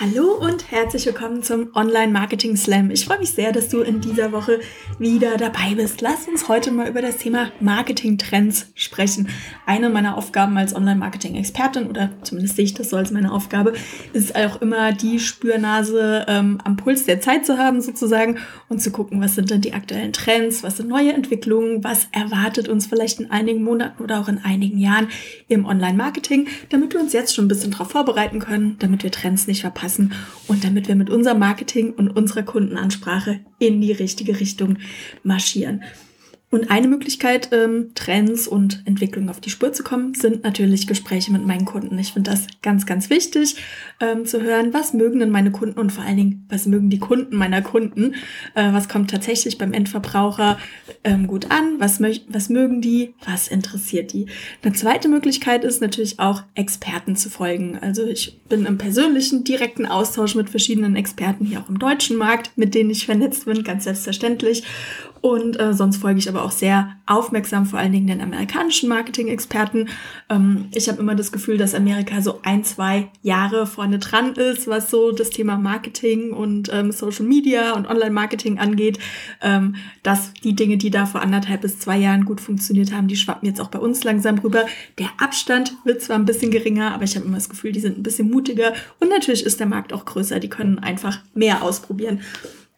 Hallo und herzlich willkommen zum Online Marketing Slam. Ich freue mich sehr, dass du in dieser Woche wieder dabei bist. Lass uns heute mal über das Thema Marketing Trends sprechen. Eine meiner Aufgaben als Online Marketing Expertin oder zumindest sehe ich das so als meine Aufgabe, ist auch immer die Spürnase ähm, am Puls der Zeit zu haben sozusagen und zu gucken, was sind denn die aktuellen Trends, was sind neue Entwicklungen, was erwartet uns vielleicht in einigen Monaten oder auch in einigen Jahren im Online Marketing, damit wir uns jetzt schon ein bisschen darauf vorbereiten können, damit wir Trends nicht verpassen passen und damit wir mit unserem Marketing und unserer Kundenansprache in die richtige Richtung marschieren. Und eine Möglichkeit, ähm, Trends und Entwicklungen auf die Spur zu kommen, sind natürlich Gespräche mit meinen Kunden. Ich finde das ganz, ganz wichtig ähm, zu hören, was mögen denn meine Kunden und vor allen Dingen, was mögen die Kunden meiner Kunden? Äh, was kommt tatsächlich beim Endverbraucher ähm, gut an? Was, was mögen die? Was interessiert die? Eine zweite Möglichkeit ist natürlich auch, Experten zu folgen. Also ich bin im persönlichen, direkten Austausch mit verschiedenen Experten hier auch im deutschen Markt, mit denen ich vernetzt bin, ganz selbstverständlich. Und äh, sonst folge ich aber auch sehr aufmerksam, vor allen Dingen den amerikanischen Marketing-Experten. Ähm, ich habe immer das Gefühl, dass Amerika so ein, zwei Jahre vorne dran ist, was so das Thema Marketing und ähm, Social Media und Online-Marketing angeht. Ähm, dass die Dinge, die da vor anderthalb bis zwei Jahren gut funktioniert haben, die schwappen jetzt auch bei uns langsam rüber. Der Abstand wird zwar ein bisschen geringer, aber ich habe immer das Gefühl, die sind ein bisschen mutiger. Und natürlich ist der Markt auch größer. Die können einfach mehr ausprobieren.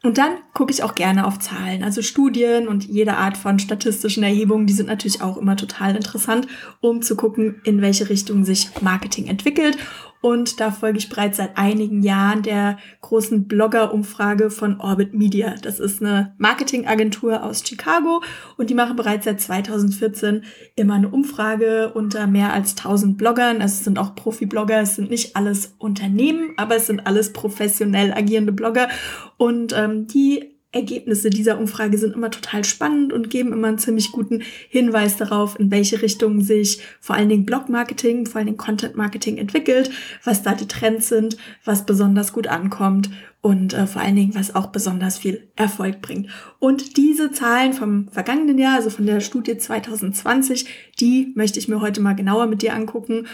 Und dann gucke ich auch gerne auf Zahlen. Also Studien und jede Art von statistischen Erhebungen, die sind natürlich auch immer total interessant, um zu gucken, in welche Richtung sich Marketing entwickelt und da folge ich bereits seit einigen Jahren der großen Blogger-Umfrage von Orbit Media. Das ist eine Marketingagentur aus Chicago und die machen bereits seit 2014 immer eine Umfrage unter mehr als 1000 Bloggern. Also es sind auch Profi-Blogger, es sind nicht alles Unternehmen, aber es sind alles professionell agierende Blogger und ähm, die Ergebnisse dieser Umfrage sind immer total spannend und geben immer einen ziemlich guten Hinweis darauf, in welche Richtung sich vor allen Dingen Blog-Marketing, vor allen Dingen Content-Marketing entwickelt, was da die Trends sind, was besonders gut ankommt und äh, vor allen Dingen, was auch besonders viel Erfolg bringt. Und diese Zahlen vom vergangenen Jahr, also von der Studie 2020, die möchte ich mir heute mal genauer mit dir angucken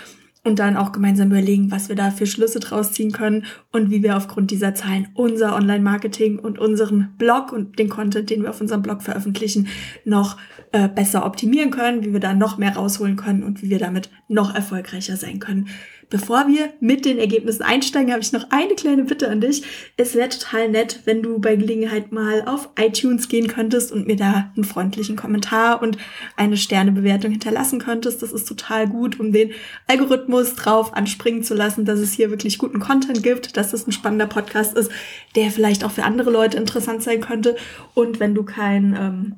und dann auch gemeinsam überlegen, was wir da für Schlüsse draus ziehen können und wie wir aufgrund dieser Zahlen unser Online-Marketing und unseren Blog und den Content, den wir auf unserem Blog veröffentlichen, noch äh, besser optimieren können, wie wir da noch mehr rausholen können und wie wir damit noch erfolgreicher sein können. Bevor wir mit den Ergebnissen einsteigen, habe ich noch eine kleine Bitte an dich. Es wäre total nett, wenn du bei Gelegenheit mal auf iTunes gehen könntest und mir da einen freundlichen Kommentar und eine Sternebewertung hinterlassen könntest. Das ist total gut, um den Algorithmus drauf anspringen zu lassen, dass es hier wirklich guten Content gibt, dass es ein spannender Podcast ist, der vielleicht auch für andere Leute interessant sein könnte. Und wenn du kein ähm,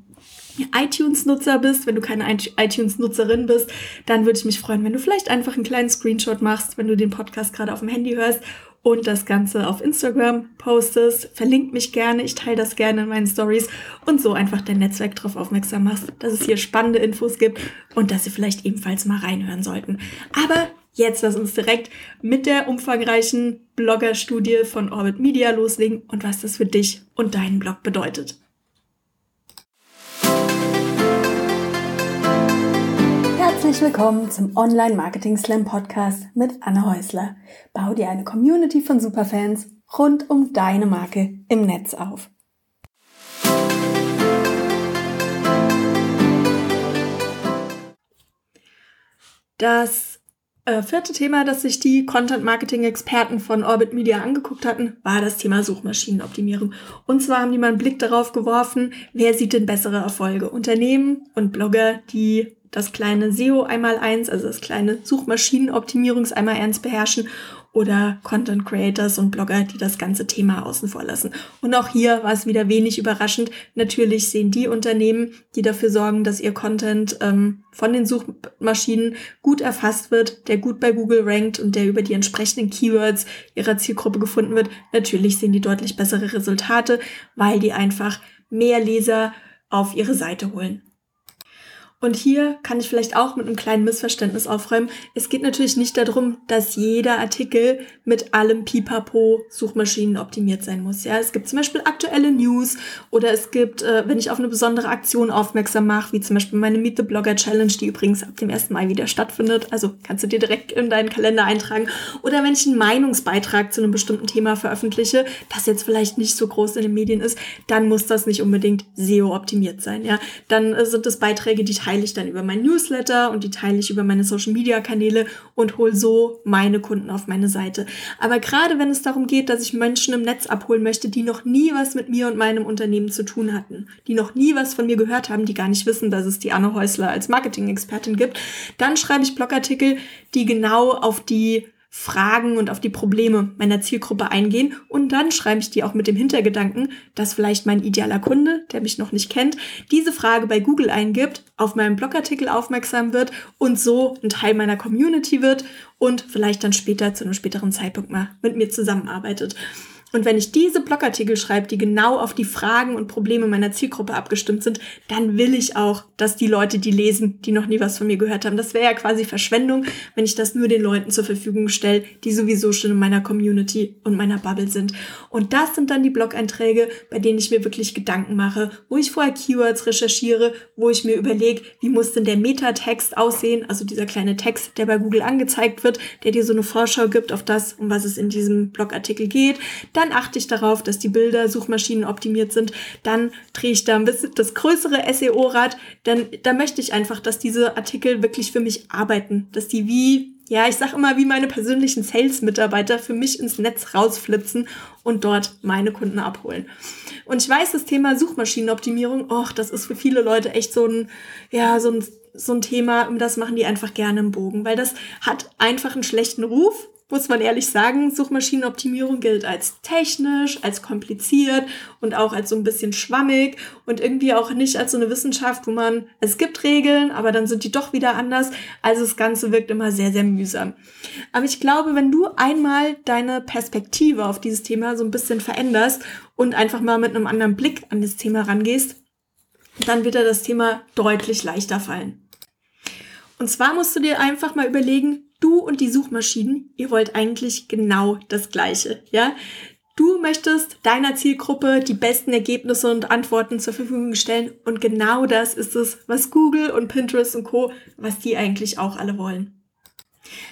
iTunes-Nutzer bist, wenn du keine iTunes-Nutzerin bist, dann würde ich mich freuen, wenn du vielleicht einfach einen kleinen Screenshot machst, wenn du den Podcast gerade auf dem Handy hörst und das Ganze auf Instagram postest. Verlink mich gerne, ich teile das gerne in meinen Stories und so einfach dein Netzwerk darauf aufmerksam machst, dass es hier spannende Infos gibt und dass sie vielleicht ebenfalls mal reinhören sollten. Aber jetzt lass uns direkt mit der umfangreichen Blogger-Studie von Orbit Media loslegen und was das für dich und deinen Blog bedeutet. Herzlich willkommen zum Online Marketing Slam Podcast mit Anne Häusler. Bau dir eine Community von Superfans rund um deine Marke im Netz auf. Das äh, vierte Thema, das sich die Content Marketing Experten von Orbit Media angeguckt hatten, war das Thema Suchmaschinenoptimierung. Und zwar haben die mal einen Blick darauf geworfen, wer sieht denn bessere Erfolge? Unternehmen und Blogger, die das kleine SEO einmal eins, also das kleine Suchmaschinenoptimierungs einmal eins beherrschen oder Content Creators und Blogger, die das ganze Thema außen vor lassen. Und auch hier war es wieder wenig überraschend. Natürlich sehen die Unternehmen, die dafür sorgen, dass ihr Content ähm, von den Suchmaschinen gut erfasst wird, der gut bei Google rankt und der über die entsprechenden Keywords ihrer Zielgruppe gefunden wird. Natürlich sehen die deutlich bessere Resultate, weil die einfach mehr Leser auf ihre Seite holen. Und hier kann ich vielleicht auch mit einem kleinen Missverständnis aufräumen. Es geht natürlich nicht darum, dass jeder Artikel mit allem Pipapo Suchmaschinen optimiert sein muss. Ja, es gibt zum Beispiel aktuelle News oder es gibt, äh, wenn ich auf eine besondere Aktion aufmerksam mache, wie zum Beispiel meine Meet the Blogger Challenge, die übrigens ab dem 1. Mai wieder stattfindet. Also kannst du dir direkt in deinen Kalender eintragen. Oder wenn ich einen Meinungsbeitrag zu einem bestimmten Thema veröffentliche, das jetzt vielleicht nicht so groß in den Medien ist, dann muss das nicht unbedingt SEO optimiert sein. Ja, dann äh, sind es Beiträge, die teile ich dann über mein Newsletter und die teile ich über meine Social Media Kanäle und hole so meine Kunden auf meine Seite. Aber gerade wenn es darum geht, dass ich Menschen im Netz abholen möchte, die noch nie was mit mir und meinem Unternehmen zu tun hatten, die noch nie was von mir gehört haben, die gar nicht wissen, dass es die Anne Häusler als Marketing-Expertin gibt, dann schreibe ich Blogartikel, die genau auf die Fragen und auf die Probleme meiner Zielgruppe eingehen und dann schreibe ich die auch mit dem Hintergedanken, dass vielleicht mein idealer Kunde, der mich noch nicht kennt, diese Frage bei Google eingibt, auf meinen Blogartikel aufmerksam wird und so ein Teil meiner Community wird und vielleicht dann später zu einem späteren Zeitpunkt mal mit mir zusammenarbeitet. Und wenn ich diese Blogartikel schreibe, die genau auf die Fragen und Probleme meiner Zielgruppe abgestimmt sind, dann will ich auch, dass die Leute die lesen, die noch nie was von mir gehört haben. Das wäre ja quasi Verschwendung, wenn ich das nur den Leuten zur Verfügung stelle, die sowieso schon in meiner Community und meiner Bubble sind. Und das sind dann die Blog-Einträge, bei denen ich mir wirklich Gedanken mache, wo ich vorher Keywords recherchiere, wo ich mir überlege, wie muss denn der Metatext aussehen, also dieser kleine Text, der bei Google angezeigt wird, der dir so eine Vorschau gibt auf das, um was es in diesem Blogartikel geht dann achte ich darauf, dass die Bilder Suchmaschinen optimiert sind, dann drehe ich da ein bisschen das größere SEO-Rad, denn da möchte ich einfach, dass diese Artikel wirklich für mich arbeiten, dass die wie ja, ich sag immer, wie meine persönlichen Sales-Mitarbeiter für mich ins Netz rausflitzen und dort meine Kunden abholen. Und ich weiß, das Thema Suchmaschinenoptimierung, och, das ist für viele Leute echt so ein, ja, so ein, so ein Thema, das machen die einfach gerne im Bogen, weil das hat einfach einen schlechten Ruf muss man ehrlich sagen, Suchmaschinenoptimierung gilt als technisch, als kompliziert und auch als so ein bisschen schwammig und irgendwie auch nicht als so eine Wissenschaft, wo man, es gibt Regeln, aber dann sind die doch wieder anders. Also das Ganze wirkt immer sehr, sehr mühsam. Aber ich glaube, wenn du einmal deine Perspektive auf dieses Thema so ein bisschen veränderst und einfach mal mit einem anderen Blick an das Thema rangehst, dann wird dir das Thema deutlich leichter fallen. Und zwar musst du dir einfach mal überlegen, du und die Suchmaschinen, ihr wollt eigentlich genau das Gleiche, ja? Du möchtest deiner Zielgruppe die besten Ergebnisse und Antworten zur Verfügung stellen und genau das ist es, was Google und Pinterest und Co, was die eigentlich auch alle wollen.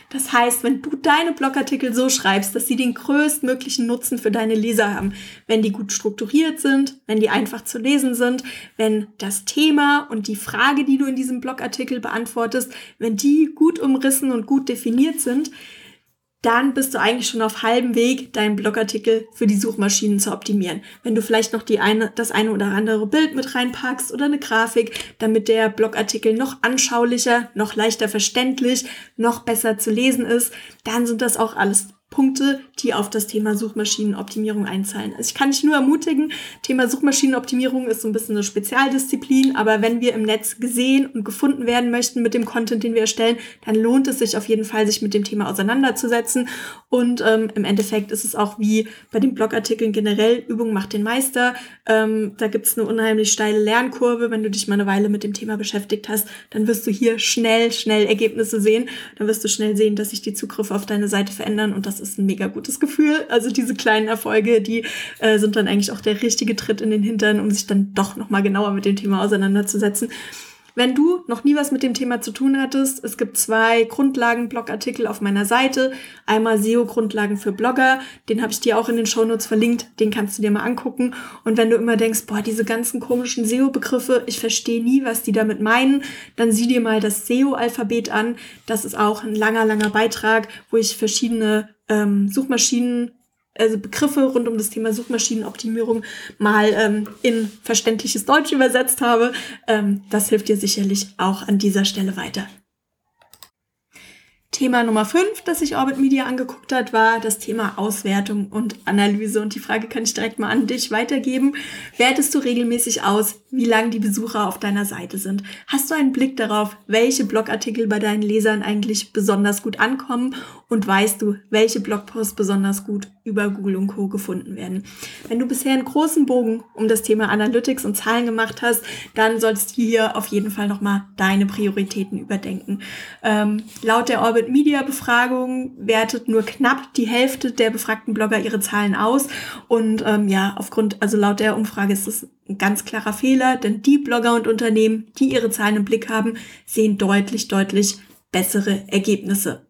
Das heißt, wenn du deine Blogartikel so schreibst, dass sie den größtmöglichen Nutzen für deine Leser haben, wenn die gut strukturiert sind, wenn die einfach zu lesen sind, wenn das Thema und die Frage, die du in diesem Blogartikel beantwortest, wenn die gut umrissen und gut definiert sind, dann bist du eigentlich schon auf halbem Weg, deinen Blogartikel für die Suchmaschinen zu optimieren. Wenn du vielleicht noch die eine, das eine oder andere Bild mit reinpackst oder eine Grafik, damit der Blogartikel noch anschaulicher, noch leichter verständlich, noch besser zu lesen ist, dann sind das auch alles Punkte, die auf das Thema Suchmaschinenoptimierung einzahlen. Also ich kann dich nur ermutigen, Thema Suchmaschinenoptimierung ist so ein bisschen eine Spezialdisziplin, aber wenn wir im Netz gesehen und gefunden werden möchten mit dem Content, den wir erstellen, dann lohnt es sich auf jeden Fall, sich mit dem Thema auseinanderzusetzen. Und ähm, im Endeffekt ist es auch wie bei den Blogartikeln generell, Übung macht den Meister. Ähm, da gibt es eine unheimlich steile Lernkurve. Wenn du dich mal eine Weile mit dem Thema beschäftigt hast, dann wirst du hier schnell, schnell Ergebnisse sehen. Dann wirst du schnell sehen, dass sich die Zugriffe auf deine Seite verändern und das das ist ein mega gutes Gefühl. Also diese kleinen Erfolge, die äh, sind dann eigentlich auch der richtige Tritt in den Hintern, um sich dann doch nochmal genauer mit dem Thema auseinanderzusetzen. Wenn du noch nie was mit dem Thema zu tun hattest, es gibt zwei Grundlagen-Blogartikel auf meiner Seite. Einmal SEO-Grundlagen für Blogger, den habe ich dir auch in den Shownotes verlinkt, den kannst du dir mal angucken. Und wenn du immer denkst, boah, diese ganzen komischen SEO-Begriffe, ich verstehe nie, was die damit meinen, dann sieh dir mal das SEO-Alphabet an. Das ist auch ein langer, langer Beitrag, wo ich verschiedene ähm, Suchmaschinen, also Begriffe rund um das Thema Suchmaschinenoptimierung mal ähm, in verständliches Deutsch übersetzt habe. Ähm, das hilft dir sicherlich auch an dieser Stelle weiter. Thema Nummer 5, das sich Orbit Media angeguckt hat, war das Thema Auswertung und Analyse. Und die Frage kann ich direkt mal an dich weitergeben. Wertest du regelmäßig aus, wie lang die Besucher auf deiner Seite sind? Hast du einen Blick darauf, welche Blogartikel bei deinen Lesern eigentlich besonders gut ankommen? Und weißt du, welche Blogposts besonders gut über Google und Co. gefunden werden? Wenn du bisher einen großen Bogen um das Thema Analytics und Zahlen gemacht hast, dann solltest du hier auf jeden Fall nochmal deine Prioritäten überdenken. Ähm, laut der Orbit Media Befragung wertet nur knapp die Hälfte der befragten Blogger ihre Zahlen aus. Und ähm, ja, aufgrund, also laut der Umfrage ist das ein ganz klarer Fehler, denn die Blogger und Unternehmen, die ihre Zahlen im Blick haben, sehen deutlich, deutlich bessere Ergebnisse.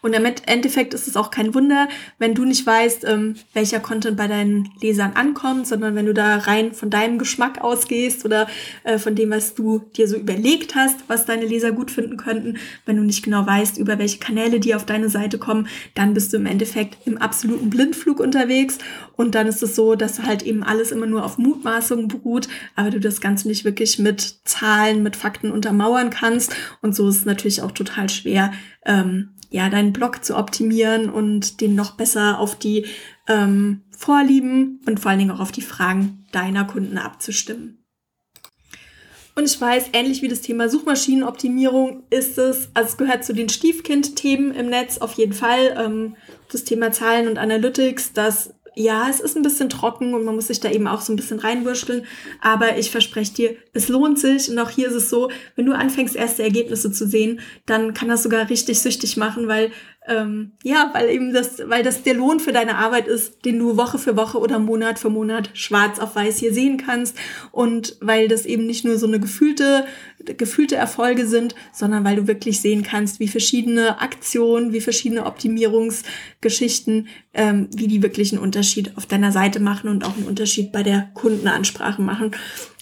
Und im Endeffekt ist es auch kein Wunder, wenn du nicht weißt, ähm, welcher Content bei deinen Lesern ankommt, sondern wenn du da rein von deinem Geschmack ausgehst oder äh, von dem, was du dir so überlegt hast, was deine Leser gut finden könnten, wenn du nicht genau weißt, über welche Kanäle die auf deine Seite kommen, dann bist du im Endeffekt im absoluten Blindflug unterwegs. Und dann ist es so, dass halt eben alles immer nur auf Mutmaßungen beruht, aber du das Ganze nicht wirklich mit Zahlen, mit Fakten untermauern kannst. Und so ist es natürlich auch total schwer, ähm, ja, deinen Blog zu optimieren und den noch besser auf die ähm, Vorlieben und vor allen Dingen auch auf die Fragen deiner Kunden abzustimmen. Und ich weiß, ähnlich wie das Thema Suchmaschinenoptimierung ist es, also es gehört zu den Stiefkind-Themen im Netz auf jeden Fall. Ähm, das Thema Zahlen und Analytics, das ja, es ist ein bisschen trocken und man muss sich da eben auch so ein bisschen reinwurschteln. Aber ich verspreche dir, es lohnt sich. Und auch hier ist es so, wenn du anfängst, erste Ergebnisse zu sehen, dann kann das sogar richtig süchtig machen, weil ähm, ja, weil eben das, weil das der Lohn für deine Arbeit ist, den du Woche für Woche oder Monat für Monat schwarz auf weiß hier sehen kannst und weil das eben nicht nur so eine gefühlte, gefühlte Erfolge sind, sondern weil du wirklich sehen kannst, wie verschiedene Aktionen, wie verschiedene Optimierungsgeschichten, ähm, wie die wirklich einen Unterschied auf deiner Seite machen und auch einen Unterschied bei der Kundenansprache machen.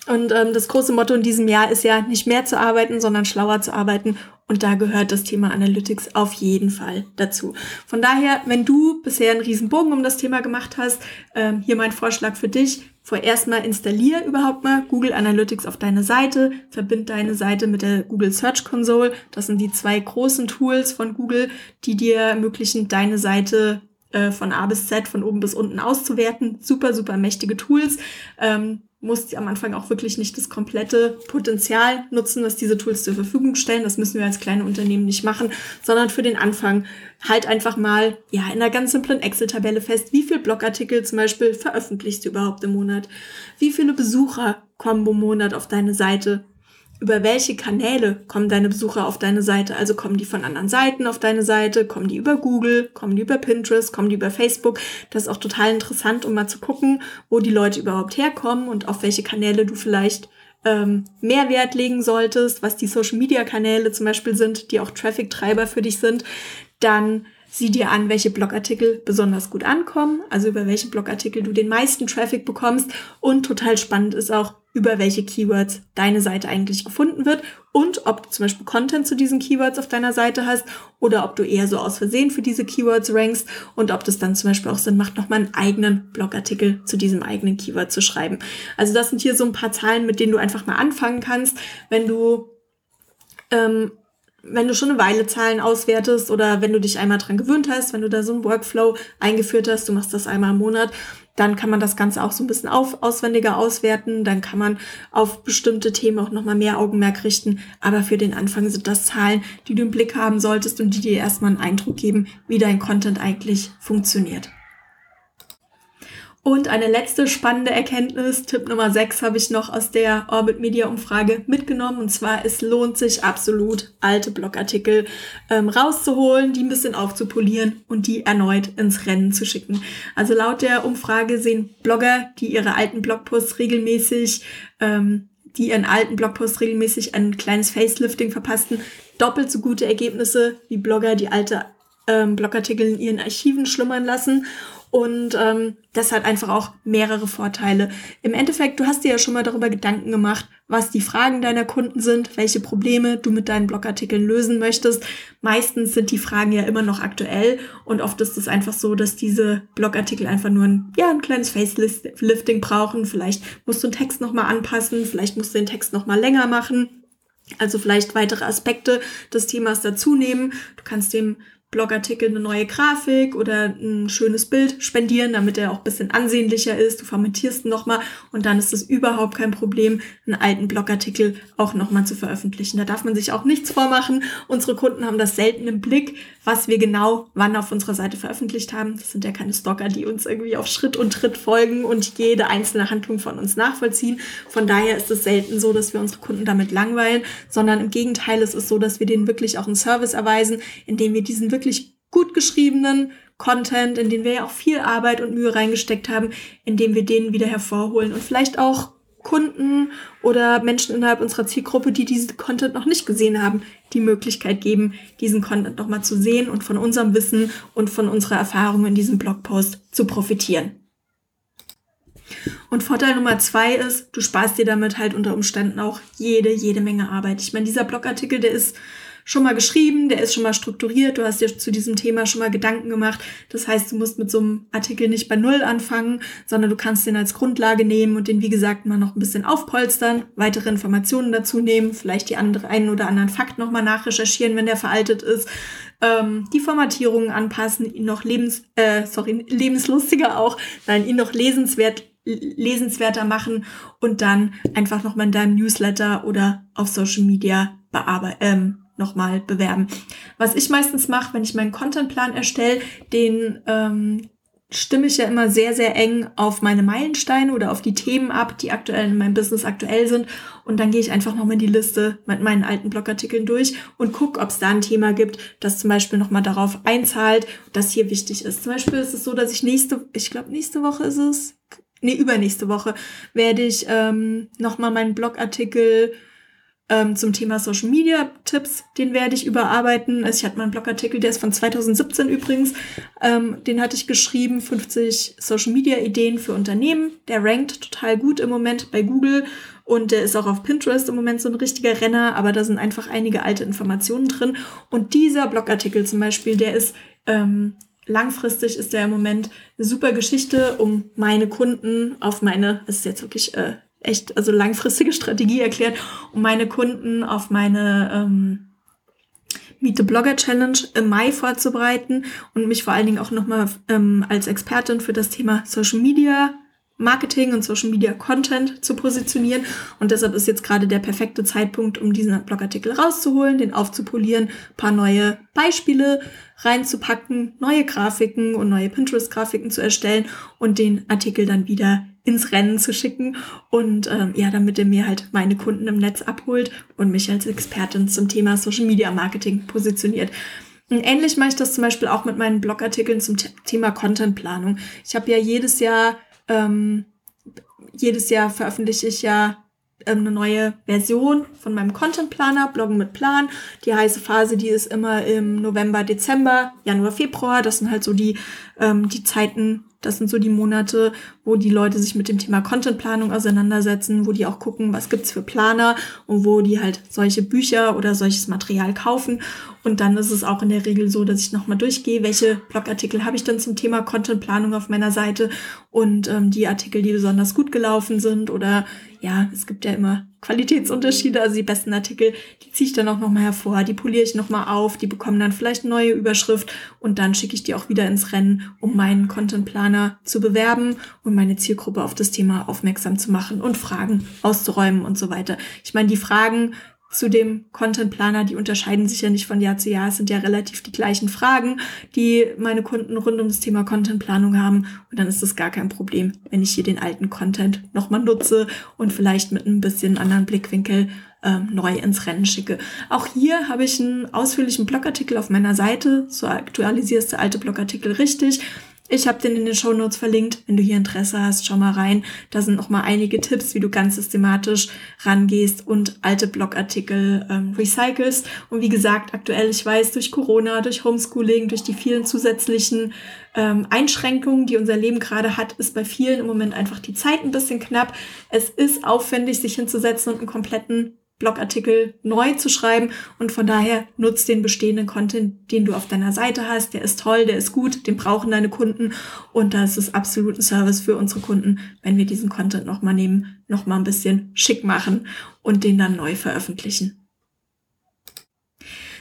Und ähm, das große Motto in diesem Jahr ist ja nicht mehr zu arbeiten, sondern schlauer zu arbeiten. Und da gehört das Thema Analytics auf jeden Fall dazu. Von daher, wenn du bisher einen riesen Bogen um das Thema gemacht hast, ähm, hier mein Vorschlag für dich. Vorerst mal installier überhaupt mal Google Analytics auf deine Seite, verbind deine Seite mit der Google Search Console. Das sind die zwei großen Tools von Google, die dir ermöglichen, deine Seite äh, von A bis Z, von oben bis unten auszuwerten. Super, super mächtige Tools. Ähm, musst am Anfang auch wirklich nicht das komplette Potenzial nutzen, was diese Tools zur Verfügung stellen. Das müssen wir als kleine Unternehmen nicht machen, sondern für den Anfang halt einfach mal, ja, in einer ganz simplen Excel-Tabelle fest, wie viel Blogartikel zum Beispiel veröffentlichst du überhaupt im Monat? Wie viele Besucher kommen pro Monat auf deine Seite? Über welche Kanäle kommen deine Besucher auf deine Seite? Also kommen die von anderen Seiten auf deine Seite? Kommen die über Google? Kommen die über Pinterest? Kommen die über Facebook? Das ist auch total interessant, um mal zu gucken, wo die Leute überhaupt herkommen und auf welche Kanäle du vielleicht ähm, mehr Wert legen solltest, was die Social-Media-Kanäle zum Beispiel sind, die auch Traffic-Treiber für dich sind. Dann sieh dir an, welche Blogartikel besonders gut ankommen, also über welche Blogartikel du den meisten Traffic bekommst. Und total spannend ist auch, über welche Keywords deine Seite eigentlich gefunden wird und ob du zum Beispiel Content zu diesen Keywords auf deiner Seite hast oder ob du eher so aus Versehen für diese Keywords rankst und ob das dann zum Beispiel auch Sinn macht, nochmal einen eigenen Blogartikel zu diesem eigenen Keyword zu schreiben. Also das sind hier so ein paar Zahlen, mit denen du einfach mal anfangen kannst, wenn du ähm, wenn du schon eine Weile Zahlen auswertest oder wenn du dich einmal dran gewöhnt hast, wenn du da so einen Workflow eingeführt hast, du machst das einmal im Monat, dann kann man das Ganze auch so ein bisschen auf, auswendiger auswerten. Dann kann man auf bestimmte Themen auch nochmal mehr Augenmerk richten. Aber für den Anfang sind das Zahlen, die du im Blick haben solltest und die dir erstmal einen Eindruck geben, wie dein Content eigentlich funktioniert. Und eine letzte spannende Erkenntnis, Tipp Nummer 6 habe ich noch aus der Orbit Media Umfrage mitgenommen. Und zwar, es lohnt sich absolut, alte Blogartikel ähm, rauszuholen, die ein bisschen aufzupolieren und die erneut ins Rennen zu schicken. Also laut der Umfrage sehen Blogger, die ihre alten Blogposts regelmäßig, ähm, die ihren alten Blogposts regelmäßig ein kleines Facelifting verpassten, doppelt so gute Ergebnisse wie Blogger, die alte ähm, Blogartikel in ihren Archiven schlummern lassen. Und ähm, das hat einfach auch mehrere Vorteile. Im Endeffekt, du hast dir ja schon mal darüber Gedanken gemacht, was die Fragen deiner Kunden sind, welche Probleme du mit deinen Blogartikeln lösen möchtest. Meistens sind die Fragen ja immer noch aktuell und oft ist es einfach so, dass diese Blogartikel einfach nur ein, ja, ein kleines Facelifting brauchen. Vielleicht musst du den Text nochmal anpassen, vielleicht musst du den Text nochmal länger machen Also vielleicht weitere Aspekte des Themas dazu nehmen. Du kannst dem Blogartikel eine neue Grafik oder ein schönes Bild spendieren, damit er auch ein bisschen ansehnlicher ist. Du formatierst ihn nochmal und dann ist es überhaupt kein Problem, einen alten Blogartikel auch nochmal zu veröffentlichen. Da darf man sich auch nichts vormachen. Unsere Kunden haben das selten im Blick, was wir genau wann auf unserer Seite veröffentlicht haben. Das sind ja keine Stalker, die uns irgendwie auf Schritt und Tritt folgen und jede einzelne Handlung von uns nachvollziehen. Von daher ist es selten so, dass wir unsere Kunden damit langweilen, sondern im Gegenteil, es ist so, dass wir denen wirklich auch einen Service erweisen, indem wir diesen wirklich gut geschriebenen Content, in den wir ja auch viel Arbeit und Mühe reingesteckt haben, indem wir den wieder hervorholen und vielleicht auch Kunden oder Menschen innerhalb unserer Zielgruppe, die diesen Content noch nicht gesehen haben, die Möglichkeit geben, diesen Content nochmal zu sehen und von unserem Wissen und von unserer Erfahrung in diesem Blogpost zu profitieren. Und Vorteil Nummer zwei ist, du sparst dir damit halt unter Umständen auch jede, jede Menge Arbeit. Ich meine, dieser Blogartikel, der ist schon mal geschrieben, der ist schon mal strukturiert, du hast dir zu diesem Thema schon mal Gedanken gemacht. Das heißt, du musst mit so einem Artikel nicht bei Null anfangen, sondern du kannst den als Grundlage nehmen und den, wie gesagt, mal noch ein bisschen aufpolstern, weitere Informationen dazu nehmen, vielleicht die andere, einen oder anderen Fakt nochmal nachrecherchieren, wenn der veraltet ist, ähm, die Formatierungen anpassen, ihn noch lebens, äh, sorry, lebenslustiger auch, nein, ihn noch lesenswert lesenswerter machen und dann einfach nochmal in deinem Newsletter oder auf Social Media bearbeiten, ähm, nochmal bewerben. Was ich meistens mache, wenn ich meinen Contentplan erstelle, den ähm, stimme ich ja immer sehr, sehr eng auf meine Meilensteine oder auf die Themen ab, die aktuell in meinem Business aktuell sind. Und dann gehe ich einfach nochmal die Liste mit meinen alten Blogartikeln durch und gucke, ob es da ein Thema gibt, das zum Beispiel nochmal darauf einzahlt, dass hier wichtig ist. Zum Beispiel ist es so, dass ich nächste, ich glaube nächste Woche ist es, nee, übernächste Woche werde ich ähm, nochmal meinen Blogartikel ähm, zum Thema Social Media Tipps, den werde ich überarbeiten. Also ich hatte mal einen Blogartikel, der ist von 2017 übrigens. Ähm, den hatte ich geschrieben, 50 Social Media Ideen für Unternehmen. Der rankt total gut im Moment bei Google und der ist auch auf Pinterest im Moment so ein richtiger Renner, aber da sind einfach einige alte Informationen drin. Und dieser Blogartikel zum Beispiel, der ist ähm, langfristig ist der im Moment eine super Geschichte, um meine Kunden auf meine, das ist jetzt wirklich äh, echt, also langfristige Strategie erklärt, um meine Kunden auf meine ähm, Meet the Blogger Challenge im Mai vorzubereiten und mich vor allen Dingen auch nochmal ähm, als Expertin für das Thema Social Media Marketing und Social Media Content zu positionieren. Und deshalb ist jetzt gerade der perfekte Zeitpunkt, um diesen Blogartikel rauszuholen, den aufzupolieren, paar neue Beispiele reinzupacken, neue Grafiken und neue Pinterest-Grafiken zu erstellen und den Artikel dann wieder ins Rennen zu schicken und ähm, ja, damit er mir halt meine Kunden im Netz abholt und mich als Expertin zum Thema Social Media Marketing positioniert. Und ähnlich mache ich das zum Beispiel auch mit meinen Blogartikeln zum Thema Contentplanung. Ich habe ja jedes Jahr ähm, jedes Jahr veröffentliche ich ja ähm, eine neue Version von meinem Content Planer, Bloggen mit Plan. Die heiße Phase, die ist immer im November, Dezember, Januar, Februar. Das sind halt so die, ähm, die Zeiten, das sind so die Monate, wo die Leute sich mit dem Thema Contentplanung auseinandersetzen, wo die auch gucken, was gibt's für Planer und wo die halt solche Bücher oder solches Material kaufen. Und dann ist es auch in der Regel so, dass ich nochmal durchgehe, welche Blogartikel habe ich denn zum Thema Contentplanung auf meiner Seite und ähm, die Artikel, die besonders gut gelaufen sind oder ja, es gibt ja immer Qualitätsunterschiede, also die besten Artikel, die ziehe ich dann auch nochmal hervor, die poliere ich nochmal auf, die bekommen dann vielleicht neue Überschrift und dann schicke ich die auch wieder ins Rennen, um meinen Contentplaner zu bewerben und meine Zielgruppe auf das Thema aufmerksam zu machen und Fragen auszuräumen und so weiter. Ich meine, die Fragen zu dem Content Planer, die unterscheiden sich ja nicht von Jahr zu Jahr. Es sind ja relativ die gleichen Fragen, die meine Kunden rund um das Thema Contentplanung haben. Und dann ist es gar kein Problem, wenn ich hier den alten Content nochmal nutze und vielleicht mit ein bisschen anderen Blickwinkel ähm, neu ins Rennen schicke. Auch hier habe ich einen ausführlichen Blogartikel auf meiner Seite. So aktualisierst du alte Blogartikel richtig. Ich habe den in den Show Notes verlinkt. Wenn du hier Interesse hast, schau mal rein. Da sind noch mal einige Tipps, wie du ganz systematisch rangehst und alte Blogartikel ähm, recycelst. Und wie gesagt, aktuell, ich weiß, durch Corona, durch Homeschooling, durch die vielen zusätzlichen ähm, Einschränkungen, die unser Leben gerade hat, ist bei vielen im Moment einfach die Zeit ein bisschen knapp. Es ist aufwendig, sich hinzusetzen und einen kompletten Blogartikel neu zu schreiben und von daher nutzt den bestehenden Content, den du auf deiner Seite hast. Der ist toll, der ist gut, den brauchen deine Kunden und das ist absolut ein Service für unsere Kunden, wenn wir diesen Content nochmal nehmen, nochmal ein bisschen schick machen und den dann neu veröffentlichen.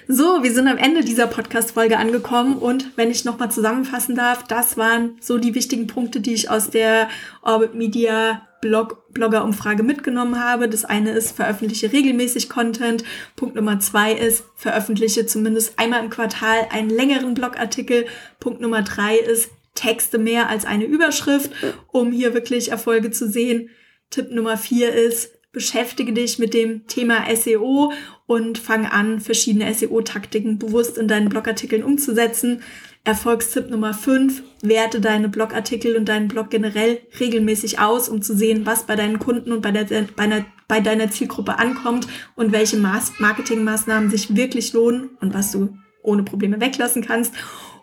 So, wir sind am Ende dieser Podcast-Folge angekommen und wenn ich nochmal zusammenfassen darf, das waren so die wichtigen Punkte, die ich aus der Orbit Media Blog Blogger-Umfrage mitgenommen habe. Das eine ist, veröffentliche regelmäßig Content. Punkt Nummer zwei ist, veröffentliche zumindest einmal im Quartal einen längeren Blogartikel. Punkt Nummer drei ist, Texte mehr als eine Überschrift, um hier wirklich Erfolge zu sehen. Tipp Nummer vier ist, beschäftige dich mit dem Thema SEO und fang an, verschiedene SEO-Taktiken bewusst in deinen Blogartikeln umzusetzen. Erfolgstipp Nummer 5, werte deine Blogartikel und deinen Blog generell regelmäßig aus, um zu sehen, was bei deinen Kunden und bei, der, bei, einer, bei deiner Zielgruppe ankommt und welche Marketingmaßnahmen sich wirklich lohnen und was du ohne Probleme weglassen kannst.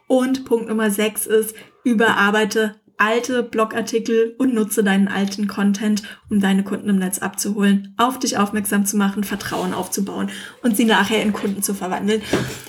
Und Punkt Nummer 6 ist, überarbeite alte Blogartikel und nutze deinen alten Content, um deine Kunden im Netz abzuholen, auf dich aufmerksam zu machen, Vertrauen aufzubauen und sie nachher in Kunden zu verwandeln.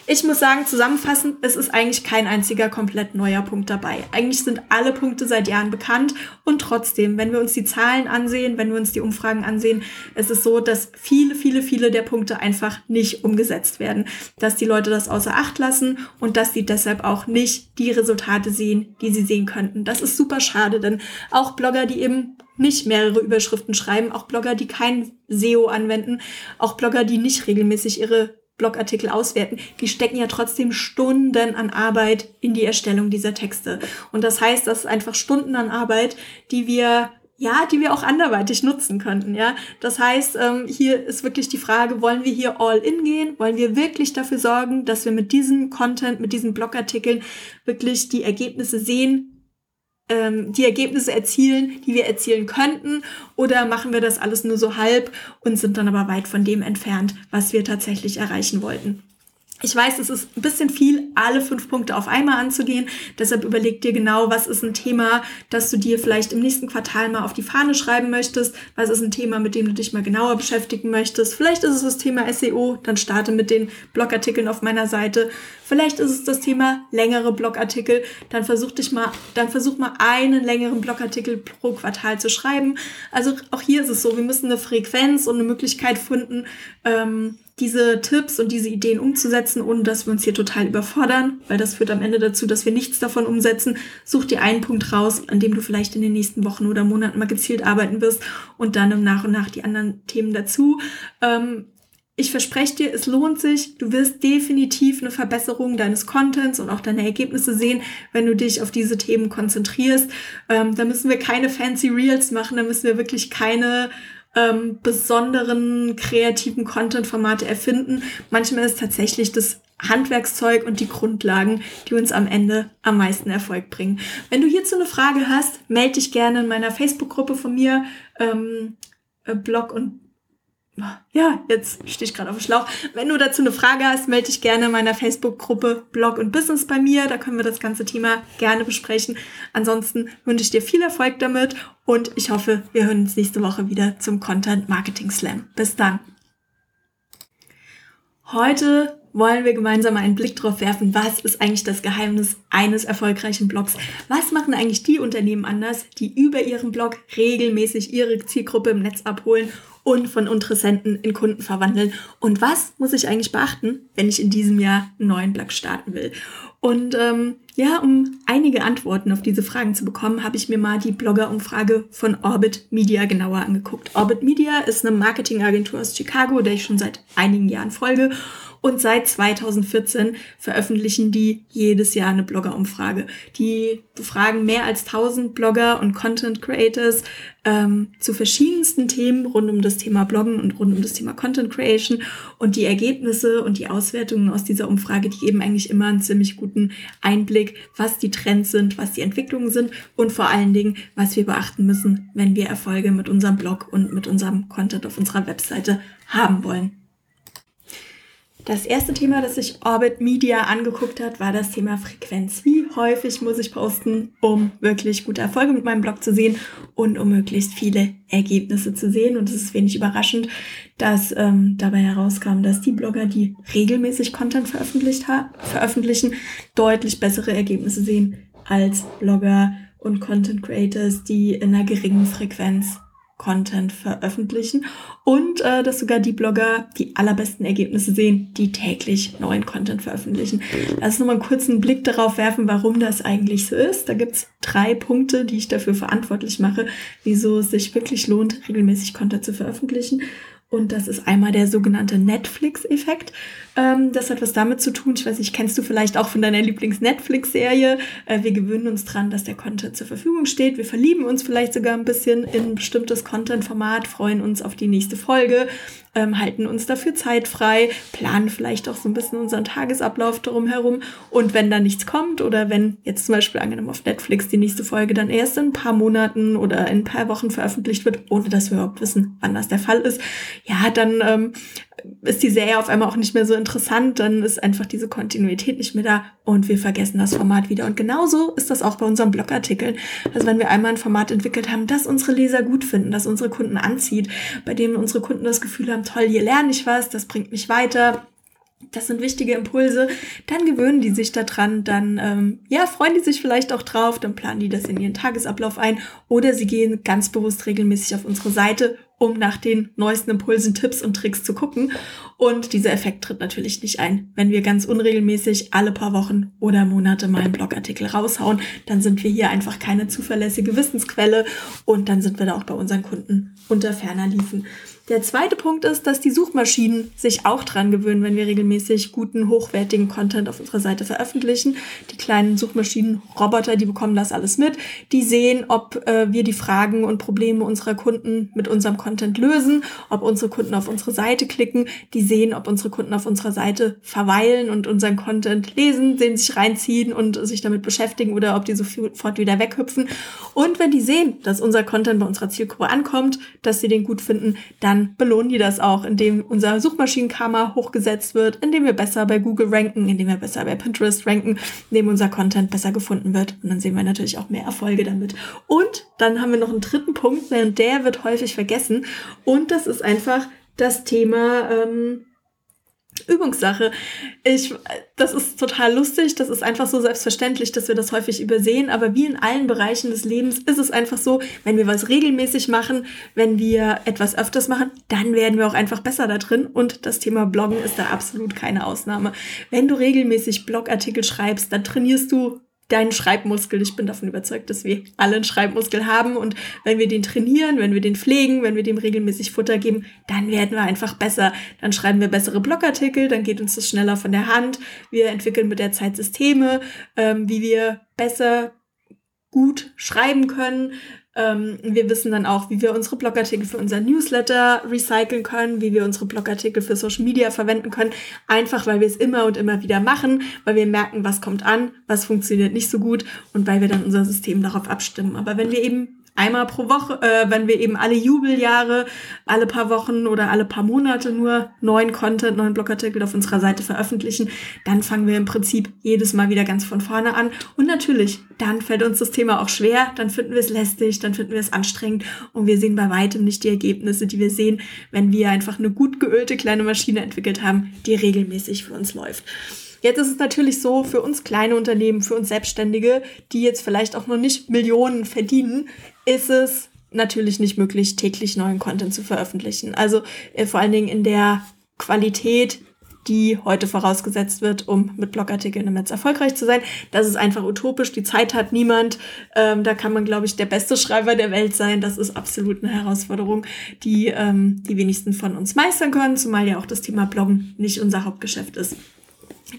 Ich muss sagen, zusammenfassend, es ist eigentlich kein einziger komplett neuer Punkt dabei. Eigentlich sind alle Punkte seit Jahren bekannt und trotzdem, wenn wir uns die Zahlen ansehen, wenn wir uns die Umfragen ansehen, es ist so, dass viele, viele, viele der Punkte einfach nicht umgesetzt werden, dass die Leute das außer Acht lassen und dass sie deshalb auch nicht die Resultate sehen, die sie sehen könnten. Das ist super schade, denn auch Blogger, die eben nicht mehrere Überschriften schreiben, auch Blogger, die kein SEO anwenden, auch Blogger, die nicht regelmäßig ihre Blogartikel auswerten, die stecken ja trotzdem Stunden an Arbeit in die Erstellung dieser Texte. Und das heißt, das ist einfach Stunden an Arbeit, die wir ja, die wir auch anderweitig nutzen könnten, ja. Das heißt, ähm, hier ist wirklich die Frage, wollen wir hier all in gehen? Wollen wir wirklich dafür sorgen, dass wir mit diesem Content, mit diesen Blogartikeln wirklich die Ergebnisse sehen, ähm, die Ergebnisse erzielen, die wir erzielen könnten, oder machen wir das alles nur so halb und sind dann aber weit von dem entfernt, was wir tatsächlich erreichen wollten. Ich weiß, es ist ein bisschen viel, alle fünf Punkte auf einmal anzugehen. Deshalb überleg dir genau, was ist ein Thema, das du dir vielleicht im nächsten Quartal mal auf die Fahne schreiben möchtest. Was ist ein Thema, mit dem du dich mal genauer beschäftigen möchtest. Vielleicht ist es das Thema SEO. Dann starte mit den Blogartikeln auf meiner Seite. Vielleicht ist es das Thema längere Blogartikel. Dann versuch dich mal, dann versuch mal einen längeren Blogartikel pro Quartal zu schreiben. Also auch hier ist es so, wir müssen eine Frequenz und eine Möglichkeit finden, ähm, diese Tipps und diese Ideen umzusetzen, ohne dass wir uns hier total überfordern, weil das führt am Ende dazu, dass wir nichts davon umsetzen. Such dir einen Punkt raus, an dem du vielleicht in den nächsten Wochen oder Monaten mal gezielt arbeiten wirst und dann nach und nach die anderen Themen dazu. Ähm, ich verspreche dir, es lohnt sich. Du wirst definitiv eine Verbesserung deines Contents und auch deine Ergebnisse sehen, wenn du dich auf diese Themen konzentrierst. Ähm, da müssen wir keine fancy Reels machen, da müssen wir wirklich keine ähm, besonderen kreativen Content-Formate erfinden. Manchmal ist tatsächlich das Handwerkszeug und die Grundlagen, die uns am Ende am meisten Erfolg bringen. Wenn du hierzu eine Frage hast, melde dich gerne in meiner Facebook-Gruppe von mir, ähm, äh, Blog und ja, jetzt stehe ich gerade auf dem Schlauch. Wenn du dazu eine Frage hast, melde dich gerne in meiner Facebook-Gruppe Blog und Business bei mir. Da können wir das ganze Thema gerne besprechen. Ansonsten wünsche ich dir viel Erfolg damit und ich hoffe, wir hören uns nächste Woche wieder zum Content Marketing Slam. Bis dann. Heute wollen wir gemeinsam einen Blick drauf werfen, was ist eigentlich das Geheimnis eines erfolgreichen Blogs? Was machen eigentlich die Unternehmen anders, die über ihren Blog regelmäßig ihre Zielgruppe im Netz abholen und von Interessenten in Kunden verwandeln. Und was muss ich eigentlich beachten, wenn ich in diesem Jahr einen neuen Blog starten will? Und ähm, ja, um einige Antworten auf diese Fragen zu bekommen, habe ich mir mal die Blogger-Umfrage von Orbit Media genauer angeguckt. Orbit Media ist eine Marketingagentur aus Chicago, der ich schon seit einigen Jahren folge. Und seit 2014 veröffentlichen die jedes Jahr eine Blogger-Umfrage. Die befragen mehr als 1000 Blogger und Content Creators ähm, zu verschiedensten Themen rund um das Thema Bloggen und rund um das Thema Content Creation. Und die Ergebnisse und die Auswertungen aus dieser Umfrage, die geben eigentlich immer einen ziemlich guten Einblick, was die Trends sind, was die Entwicklungen sind und vor allen Dingen, was wir beachten müssen, wenn wir Erfolge mit unserem Blog und mit unserem Content auf unserer Webseite haben wollen. Das erste Thema, das sich Orbit Media angeguckt hat, war das Thema Frequenz. Wie häufig muss ich posten, um wirklich gute Erfolge mit meinem Blog zu sehen und um möglichst viele Ergebnisse zu sehen? Und es ist wenig überraschend, dass ähm, dabei herauskam, dass die Blogger, die regelmäßig Content veröffentlicht veröffentlichen, deutlich bessere Ergebnisse sehen als Blogger und Content Creators, die in einer geringen Frequenz Content veröffentlichen und äh, dass sogar die Blogger die allerbesten Ergebnisse sehen, die täglich neuen Content veröffentlichen. Lass uns nochmal einen kurzen Blick darauf werfen, warum das eigentlich so ist. Da gibt's drei Punkte, die ich dafür verantwortlich mache, wieso es sich wirklich lohnt, regelmäßig Content zu veröffentlichen. Und das ist einmal der sogenannte Netflix-Effekt. Ähm, das hat was damit zu tun, ich weiß nicht, kennst du vielleicht auch von deiner Lieblings-Netflix-Serie. Äh, wir gewöhnen uns dran, dass der Content zur Verfügung steht. Wir verlieben uns vielleicht sogar ein bisschen in ein bestimmtes Content-Format, freuen uns auf die nächste Folge, ähm, halten uns dafür Zeit frei, planen vielleicht auch so ein bisschen unseren Tagesablauf darum herum. Und wenn da nichts kommt oder wenn jetzt zum Beispiel angenommen auf Netflix die nächste Folge dann erst in ein paar Monaten oder in ein paar Wochen veröffentlicht wird, ohne dass wir überhaupt wissen, wann das der Fall ist, ja, dann ähm, ist die Serie auf einmal auch nicht mehr so interessant, dann ist einfach diese Kontinuität nicht mehr da und wir vergessen das Format wieder. Und genauso ist das auch bei unseren Blogartikeln. Also wenn wir einmal ein Format entwickelt haben, das unsere Leser gut finden, das unsere Kunden anzieht, bei dem unsere Kunden das Gefühl haben, toll, hier lerne ich was, das bringt mich weiter, das sind wichtige Impulse, dann gewöhnen die sich daran, dann ähm, ja, freuen die sich vielleicht auch drauf, dann planen die das in ihren Tagesablauf ein oder sie gehen ganz bewusst regelmäßig auf unsere Seite um nach den neuesten Impulsen, Tipps und Tricks zu gucken. Und dieser Effekt tritt natürlich nicht ein. Wenn wir ganz unregelmäßig alle paar Wochen oder Monate mal einen Blogartikel raushauen, dann sind wir hier einfach keine zuverlässige Wissensquelle und dann sind wir da auch bei unseren Kunden unter ferner liefen. Der zweite Punkt ist, dass die Suchmaschinen sich auch dran gewöhnen, wenn wir regelmäßig guten, hochwertigen Content auf unserer Seite veröffentlichen. Die kleinen Suchmaschinen-Roboter, die bekommen das alles mit. Die sehen, ob äh, wir die Fragen und Probleme unserer Kunden mit unserem Content lösen, ob unsere Kunden auf unsere Seite klicken. Die sehen, ob unsere Kunden auf unserer Seite verweilen und unseren Content lesen, sehen sich reinziehen und sich damit beschäftigen oder ob die sofort wieder weghüpfen. Und wenn die sehen, dass unser Content bei unserer Zielgruppe ankommt, dass sie den gut finden, dann dann belohnen die das auch, indem unser Suchmaschinenkarma hochgesetzt wird, indem wir besser bei Google ranken, indem wir besser bei Pinterest ranken, indem unser Content besser gefunden wird. Und dann sehen wir natürlich auch mehr Erfolge damit. Und dann haben wir noch einen dritten Punkt, denn der wird häufig vergessen. Und das ist einfach das Thema ähm, Übungssache. Ich, das ist total lustig, das ist einfach so selbstverständlich, dass wir das häufig übersehen, aber wie in allen Bereichen des Lebens ist es einfach so, wenn wir was regelmäßig machen, wenn wir etwas öfters machen, dann werden wir auch einfach besser da drin und das Thema Bloggen ist da absolut keine Ausnahme. Wenn du regelmäßig Blogartikel schreibst, dann trainierst du deinen Schreibmuskel. Ich bin davon überzeugt, dass wir alle einen Schreibmuskel haben und wenn wir den trainieren, wenn wir den pflegen, wenn wir dem regelmäßig Futter geben, dann werden wir einfach besser. Dann schreiben wir bessere Blogartikel, dann geht uns das schneller von der Hand. Wir entwickeln mit der Zeit Systeme, ähm, wie wir besser gut schreiben können. Ähm, wir wissen dann auch, wie wir unsere Blogartikel für unser Newsletter recyceln können, wie wir unsere Blogartikel für Social Media verwenden können. Einfach, weil wir es immer und immer wieder machen, weil wir merken, was kommt an, was funktioniert nicht so gut und weil wir dann unser System darauf abstimmen. Aber wenn wir eben einmal pro Woche, äh, wenn wir eben alle Jubeljahre, alle paar Wochen oder alle paar Monate nur neuen Content, neuen Blogartikel auf unserer Seite veröffentlichen, dann fangen wir im Prinzip jedes Mal wieder ganz von vorne an. Und natürlich, dann fällt uns das Thema auch schwer, dann finden wir es lästig, dann finden wir es anstrengend und wir sehen bei weitem nicht die Ergebnisse, die wir sehen, wenn wir einfach eine gut geölte kleine Maschine entwickelt haben, die regelmäßig für uns läuft. Jetzt ist es natürlich so, für uns kleine Unternehmen, für uns Selbstständige, die jetzt vielleicht auch noch nicht Millionen verdienen, ist es natürlich nicht möglich, täglich neuen Content zu veröffentlichen. Also äh, vor allen Dingen in der Qualität, die heute vorausgesetzt wird, um mit Blogartikeln im Netz erfolgreich zu sein. Das ist einfach utopisch. Die Zeit hat niemand. Ähm, da kann man, glaube ich, der beste Schreiber der Welt sein. Das ist absolut eine Herausforderung, die ähm, die wenigsten von uns meistern können, zumal ja auch das Thema Bloggen nicht unser Hauptgeschäft ist.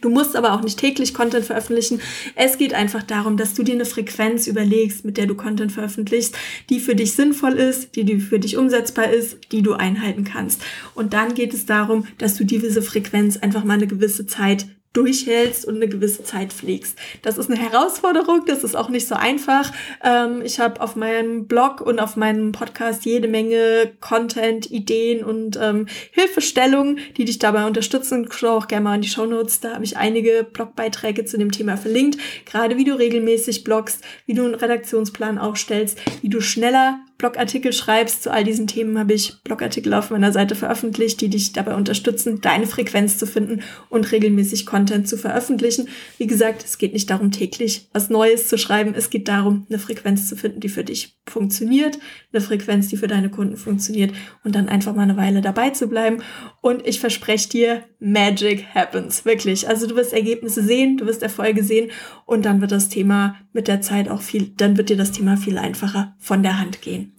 Du musst aber auch nicht täglich Content veröffentlichen. Es geht einfach darum, dass du dir eine Frequenz überlegst, mit der du Content veröffentlichst, die für dich sinnvoll ist, die für dich umsetzbar ist, die du einhalten kannst. Und dann geht es darum, dass du diese Frequenz einfach mal eine gewisse Zeit durchhältst und eine gewisse Zeit pflegst. Das ist eine Herausforderung, das ist auch nicht so einfach. Ähm, ich habe auf meinem Blog und auf meinem Podcast jede Menge Content, Ideen und ähm, Hilfestellungen, die dich dabei unterstützen. Schau auch gerne mal in die Show Notes, da habe ich einige Blogbeiträge zu dem Thema verlinkt. Gerade wie du regelmäßig bloggst, wie du einen Redaktionsplan aufstellst, wie du schneller Blogartikel schreibst zu all diesen Themen, habe ich Blogartikel auf meiner Seite veröffentlicht, die dich dabei unterstützen, deine Frequenz zu finden und regelmäßig Content zu veröffentlichen. Wie gesagt, es geht nicht darum, täglich was Neues zu schreiben. Es geht darum, eine Frequenz zu finden, die für dich funktioniert, eine Frequenz, die für deine Kunden funktioniert und dann einfach mal eine Weile dabei zu bleiben. Und ich verspreche dir, Magic happens. Wirklich. Also du wirst Ergebnisse sehen, du wirst Erfolge sehen und dann wird das Thema mit der Zeit auch viel, dann wird dir das Thema viel einfacher von der Hand gehen.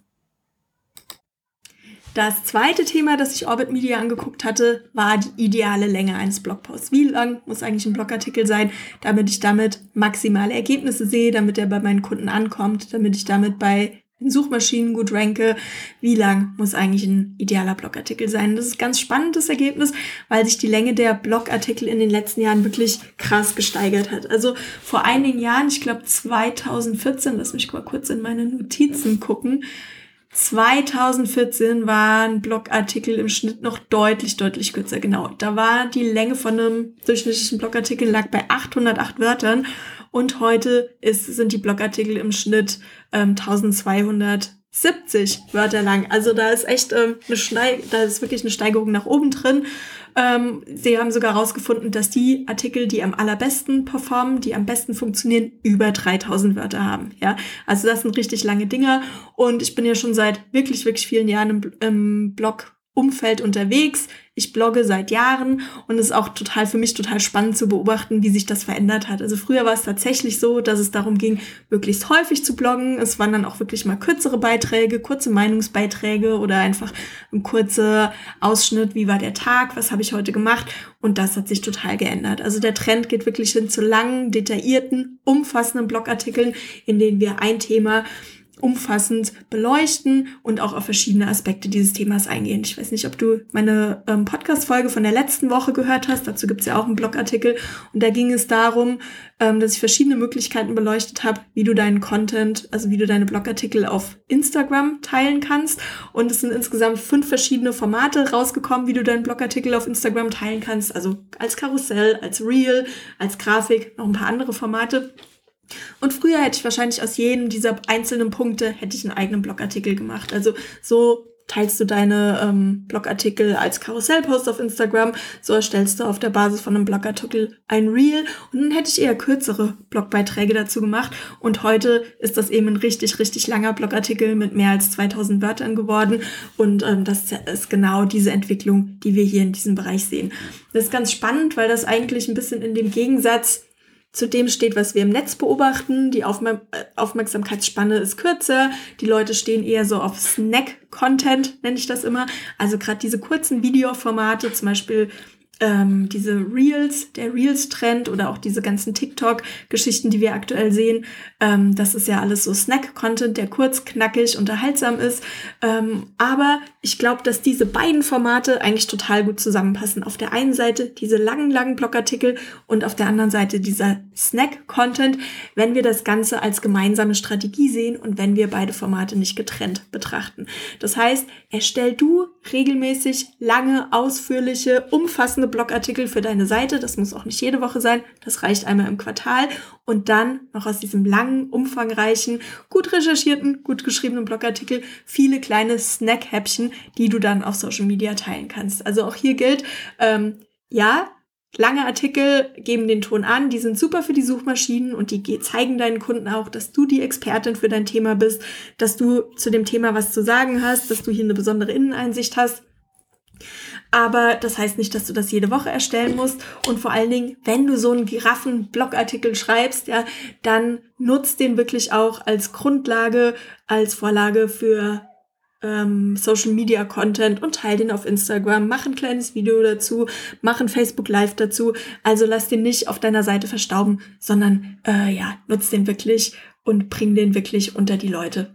Das zweite Thema, das ich Orbit Media angeguckt hatte, war die ideale Länge eines Blogposts. Wie lang muss eigentlich ein Blogartikel sein, damit ich damit maximale Ergebnisse sehe, damit er bei meinen Kunden ankommt, damit ich damit bei den Suchmaschinen gut ranke. Wie lang muss eigentlich ein idealer Blogartikel sein? Das ist ein ganz spannendes Ergebnis, weil sich die Länge der Blogartikel in den letzten Jahren wirklich krass gesteigert hat. Also vor einigen Jahren, ich glaube 2014, lass mich mal kurz in meine Notizen gucken, 2014 waren Blogartikel im Schnitt noch deutlich, deutlich kürzer. Genau. Da war die Länge von einem durchschnittlichen Blogartikel lag bei 808 Wörtern und heute ist, sind die Blogartikel im Schnitt ähm, 1270 Wörter lang. Also da ist echt ähm, eine Schnei da ist wirklich eine Steigerung nach oben drin. Ähm, sie haben sogar herausgefunden, dass die Artikel, die am allerbesten performen, die am besten funktionieren, über 3000 Wörter haben. Ja, also das sind richtig lange Dinger. Und ich bin ja schon seit wirklich, wirklich vielen Jahren im, im Blog Umfeld unterwegs. Ich blogge seit Jahren und es ist auch total für mich total spannend zu beobachten, wie sich das verändert hat. Also früher war es tatsächlich so, dass es darum ging, möglichst häufig zu bloggen. Es waren dann auch wirklich mal kürzere Beiträge, kurze Meinungsbeiträge oder einfach ein kurzer Ausschnitt, wie war der Tag, was habe ich heute gemacht und das hat sich total geändert. Also der Trend geht wirklich hin zu langen, detaillierten, umfassenden Blogartikeln, in denen wir ein Thema umfassend beleuchten und auch auf verschiedene Aspekte dieses Themas eingehen. Ich weiß nicht, ob du meine ähm, Podcast-Folge von der letzten Woche gehört hast. Dazu gibt es ja auch einen Blogartikel. Und da ging es darum, ähm, dass ich verschiedene Möglichkeiten beleuchtet habe, wie du deinen Content, also wie du deine Blogartikel auf Instagram teilen kannst. Und es sind insgesamt fünf verschiedene Formate rausgekommen, wie du deinen Blogartikel auf Instagram teilen kannst. Also als Karussell, als Reel, als Grafik, noch ein paar andere Formate. Und früher hätte ich wahrscheinlich aus jedem dieser einzelnen Punkte hätte ich einen eigenen Blogartikel gemacht. Also so teilst du deine ähm, Blogartikel als Karussellpost auf Instagram, so erstellst du auf der Basis von einem Blogartikel ein Reel und dann hätte ich eher kürzere Blogbeiträge dazu gemacht und heute ist das eben ein richtig, richtig langer Blogartikel mit mehr als 2000 Wörtern geworden und ähm, das ist genau diese Entwicklung, die wir hier in diesem Bereich sehen. Das ist ganz spannend, weil das eigentlich ein bisschen in dem Gegensatz zu dem steht, was wir im Netz beobachten. Die Aufmerk äh, Aufmerksamkeitsspanne ist kürzer. Die Leute stehen eher so auf Snack-Content, nenne ich das immer. Also gerade diese kurzen Videoformate, zum Beispiel ähm, diese Reels, der Reels-Trend oder auch diese ganzen TikTok-Geschichten, die wir aktuell sehen, ähm, das ist ja alles so Snack-Content, der kurz, knackig, unterhaltsam ist. Ähm, aber ich glaube, dass diese beiden Formate eigentlich total gut zusammenpassen. Auf der einen Seite diese langen, langen Blogartikel und auf der anderen Seite dieser Snack-Content, wenn wir das Ganze als gemeinsame Strategie sehen und wenn wir beide Formate nicht getrennt betrachten. Das heißt, erstell du regelmäßig lange, ausführliche, umfassende Blogartikel für deine Seite. Das muss auch nicht jede Woche sein. Das reicht einmal im Quartal. Und dann noch aus diesem langen, umfangreichen, gut recherchierten, gut geschriebenen Blogartikel viele kleine Snack-Häppchen, die du dann auf Social Media teilen kannst. Also auch hier gilt, ähm, ja, Lange Artikel geben den Ton an, die sind super für die Suchmaschinen und die zeigen deinen Kunden auch, dass du die Expertin für dein Thema bist, dass du zu dem Thema was zu sagen hast, dass du hier eine besondere Inneneinsicht hast. Aber das heißt nicht, dass du das jede Woche erstellen musst. Und vor allen Dingen, wenn du so einen Giraffen-Blogartikel schreibst, ja, dann nutzt den wirklich auch als Grundlage, als Vorlage für ähm, Social Media Content und teile den auf Instagram, mach ein kleines Video dazu, mach ein Facebook Live dazu. Also lass den nicht auf deiner Seite verstauben, sondern äh, ja, nutz den wirklich und bring den wirklich unter die Leute.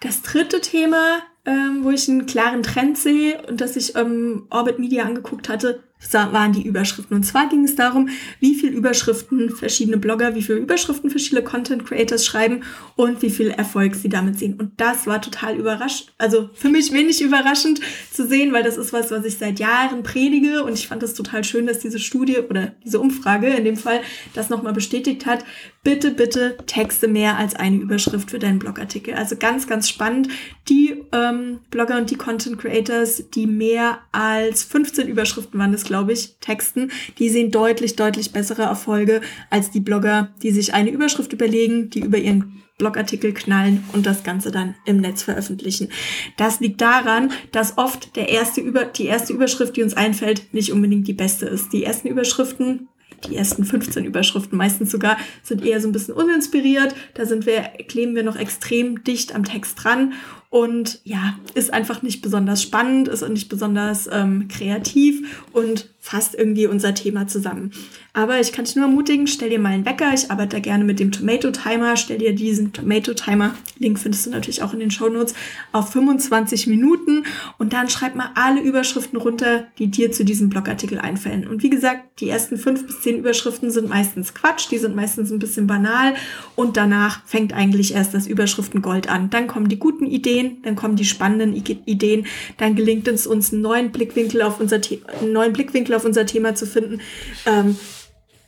Das dritte Thema, ähm, wo ich einen klaren Trend sehe und das ich ähm, Orbit Media angeguckt hatte, waren die Überschriften. Und zwar ging es darum, wie viel Überschriften verschiedene Blogger, wie viele Überschriften verschiedene Content Creators schreiben und wie viel Erfolg sie damit sehen. Und das war total überraschend, also für mich wenig überraschend zu sehen, weil das ist was, was ich seit Jahren predige und ich fand das total schön, dass diese Studie oder diese Umfrage in dem Fall das nochmal bestätigt hat. Bitte, bitte texte mehr als eine Überschrift für deinen Blogartikel. Also ganz, ganz spannend. Die ähm, Blogger und die Content Creators, die mehr als 15 Überschriften waren das, glaube ich, texten, die sehen deutlich, deutlich bessere Erfolge als die Blogger, die sich eine Überschrift überlegen, die über ihren Blogartikel knallen und das Ganze dann im Netz veröffentlichen. Das liegt daran, dass oft der erste Über die erste Überschrift, die uns einfällt, nicht unbedingt die beste ist. Die ersten Überschriften die ersten 15 Überschriften meistens sogar sind eher so ein bisschen uninspiriert. Da sind wir, kleben wir noch extrem dicht am Text dran und ja, ist einfach nicht besonders spannend, ist nicht besonders ähm, kreativ und fasst irgendwie unser Thema zusammen. Aber ich kann dich nur ermutigen, stell dir mal einen Wecker. Ich arbeite da gerne mit dem Tomato Timer. Stell dir diesen Tomato Timer, Link findest du natürlich auch in den Show Notes, auf 25 Minuten und dann schreib mal alle Überschriften runter, die dir zu diesem Blogartikel einfällen. Und wie gesagt, die ersten fünf bis zehn Überschriften sind meistens Quatsch, die sind meistens ein bisschen banal und danach fängt eigentlich erst das Überschriftengold an. Dann kommen die guten Ideen, dann kommen die spannenden Ideen, dann gelingt es uns einen neuen Blickwinkel auf unser The neuen Blickwinkel auf unser Thema zu finden, ähm,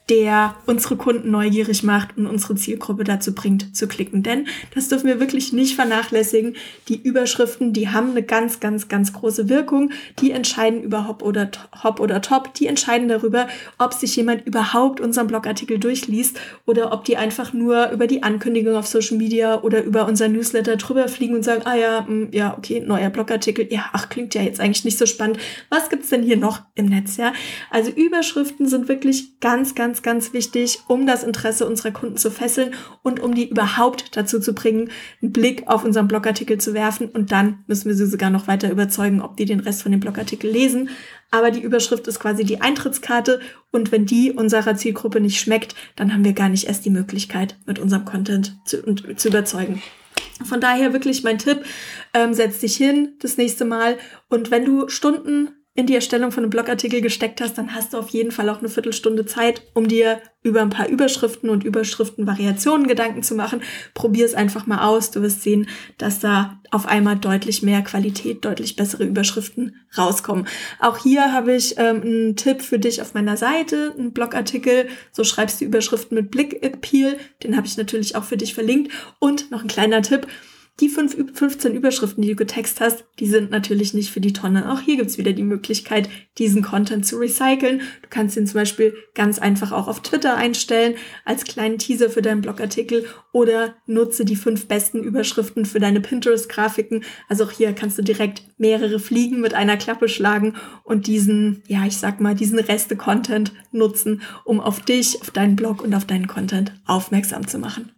der unsere Kunden neugierig macht und unsere Zielgruppe dazu bringt, zu klicken. Denn das dürfen wir wirklich nicht vernachlässigen. Die Überschriften, die haben eine ganz, ganz, ganz große Wirkung. Die entscheiden über Hop oder, Hop oder Top. Die entscheiden darüber, ob sich jemand überhaupt unseren Blogartikel durchliest oder ob die einfach nur über die Ankündigung auf Social Media oder über unser Newsletter drüber fliegen und sagen, ah ja, mh, hm, ja, okay, neuer Blogartikel. Ja, ach, klingt ja jetzt eigentlich nicht so spannend. Was gibt's denn hier noch im Netz, ja? Also Überschriften sind wirklich ganz, ganz ganz, wichtig, um das Interesse unserer Kunden zu fesseln und um die überhaupt dazu zu bringen, einen Blick auf unseren Blogartikel zu werfen. Und dann müssen wir sie sogar noch weiter überzeugen, ob die den Rest von dem Blogartikel lesen. Aber die Überschrift ist quasi die Eintrittskarte. Und wenn die unserer Zielgruppe nicht schmeckt, dann haben wir gar nicht erst die Möglichkeit, mit unserem Content zu, zu überzeugen. Von daher wirklich mein Tipp, ähm, setz dich hin das nächste Mal und wenn du Stunden in die Erstellung von einem Blogartikel gesteckt hast, dann hast du auf jeden Fall auch eine Viertelstunde Zeit, um dir über ein paar Überschriften und Überschriftenvariationen Gedanken zu machen. Probier es einfach mal aus. Du wirst sehen, dass da auf einmal deutlich mehr Qualität, deutlich bessere Überschriften rauskommen. Auch hier habe ich ähm, einen Tipp für dich auf meiner Seite, einen Blogartikel. So schreibst du Überschriften mit Blick Appeal. Den habe ich natürlich auch für dich verlinkt. Und noch ein kleiner Tipp die fünf, 15 Überschriften, die du getext hast, die sind natürlich nicht für die Tonne. Auch hier gibt's wieder die Möglichkeit, diesen Content zu recyceln. Du kannst ihn zum Beispiel ganz einfach auch auf Twitter einstellen, als kleinen Teaser für deinen Blogartikel oder nutze die fünf besten Überschriften für deine Pinterest-Grafiken. Also auch hier kannst du direkt mehrere Fliegen mit einer Klappe schlagen und diesen, ja, ich sag mal, diesen Reste-Content nutzen, um auf dich, auf deinen Blog und auf deinen Content aufmerksam zu machen.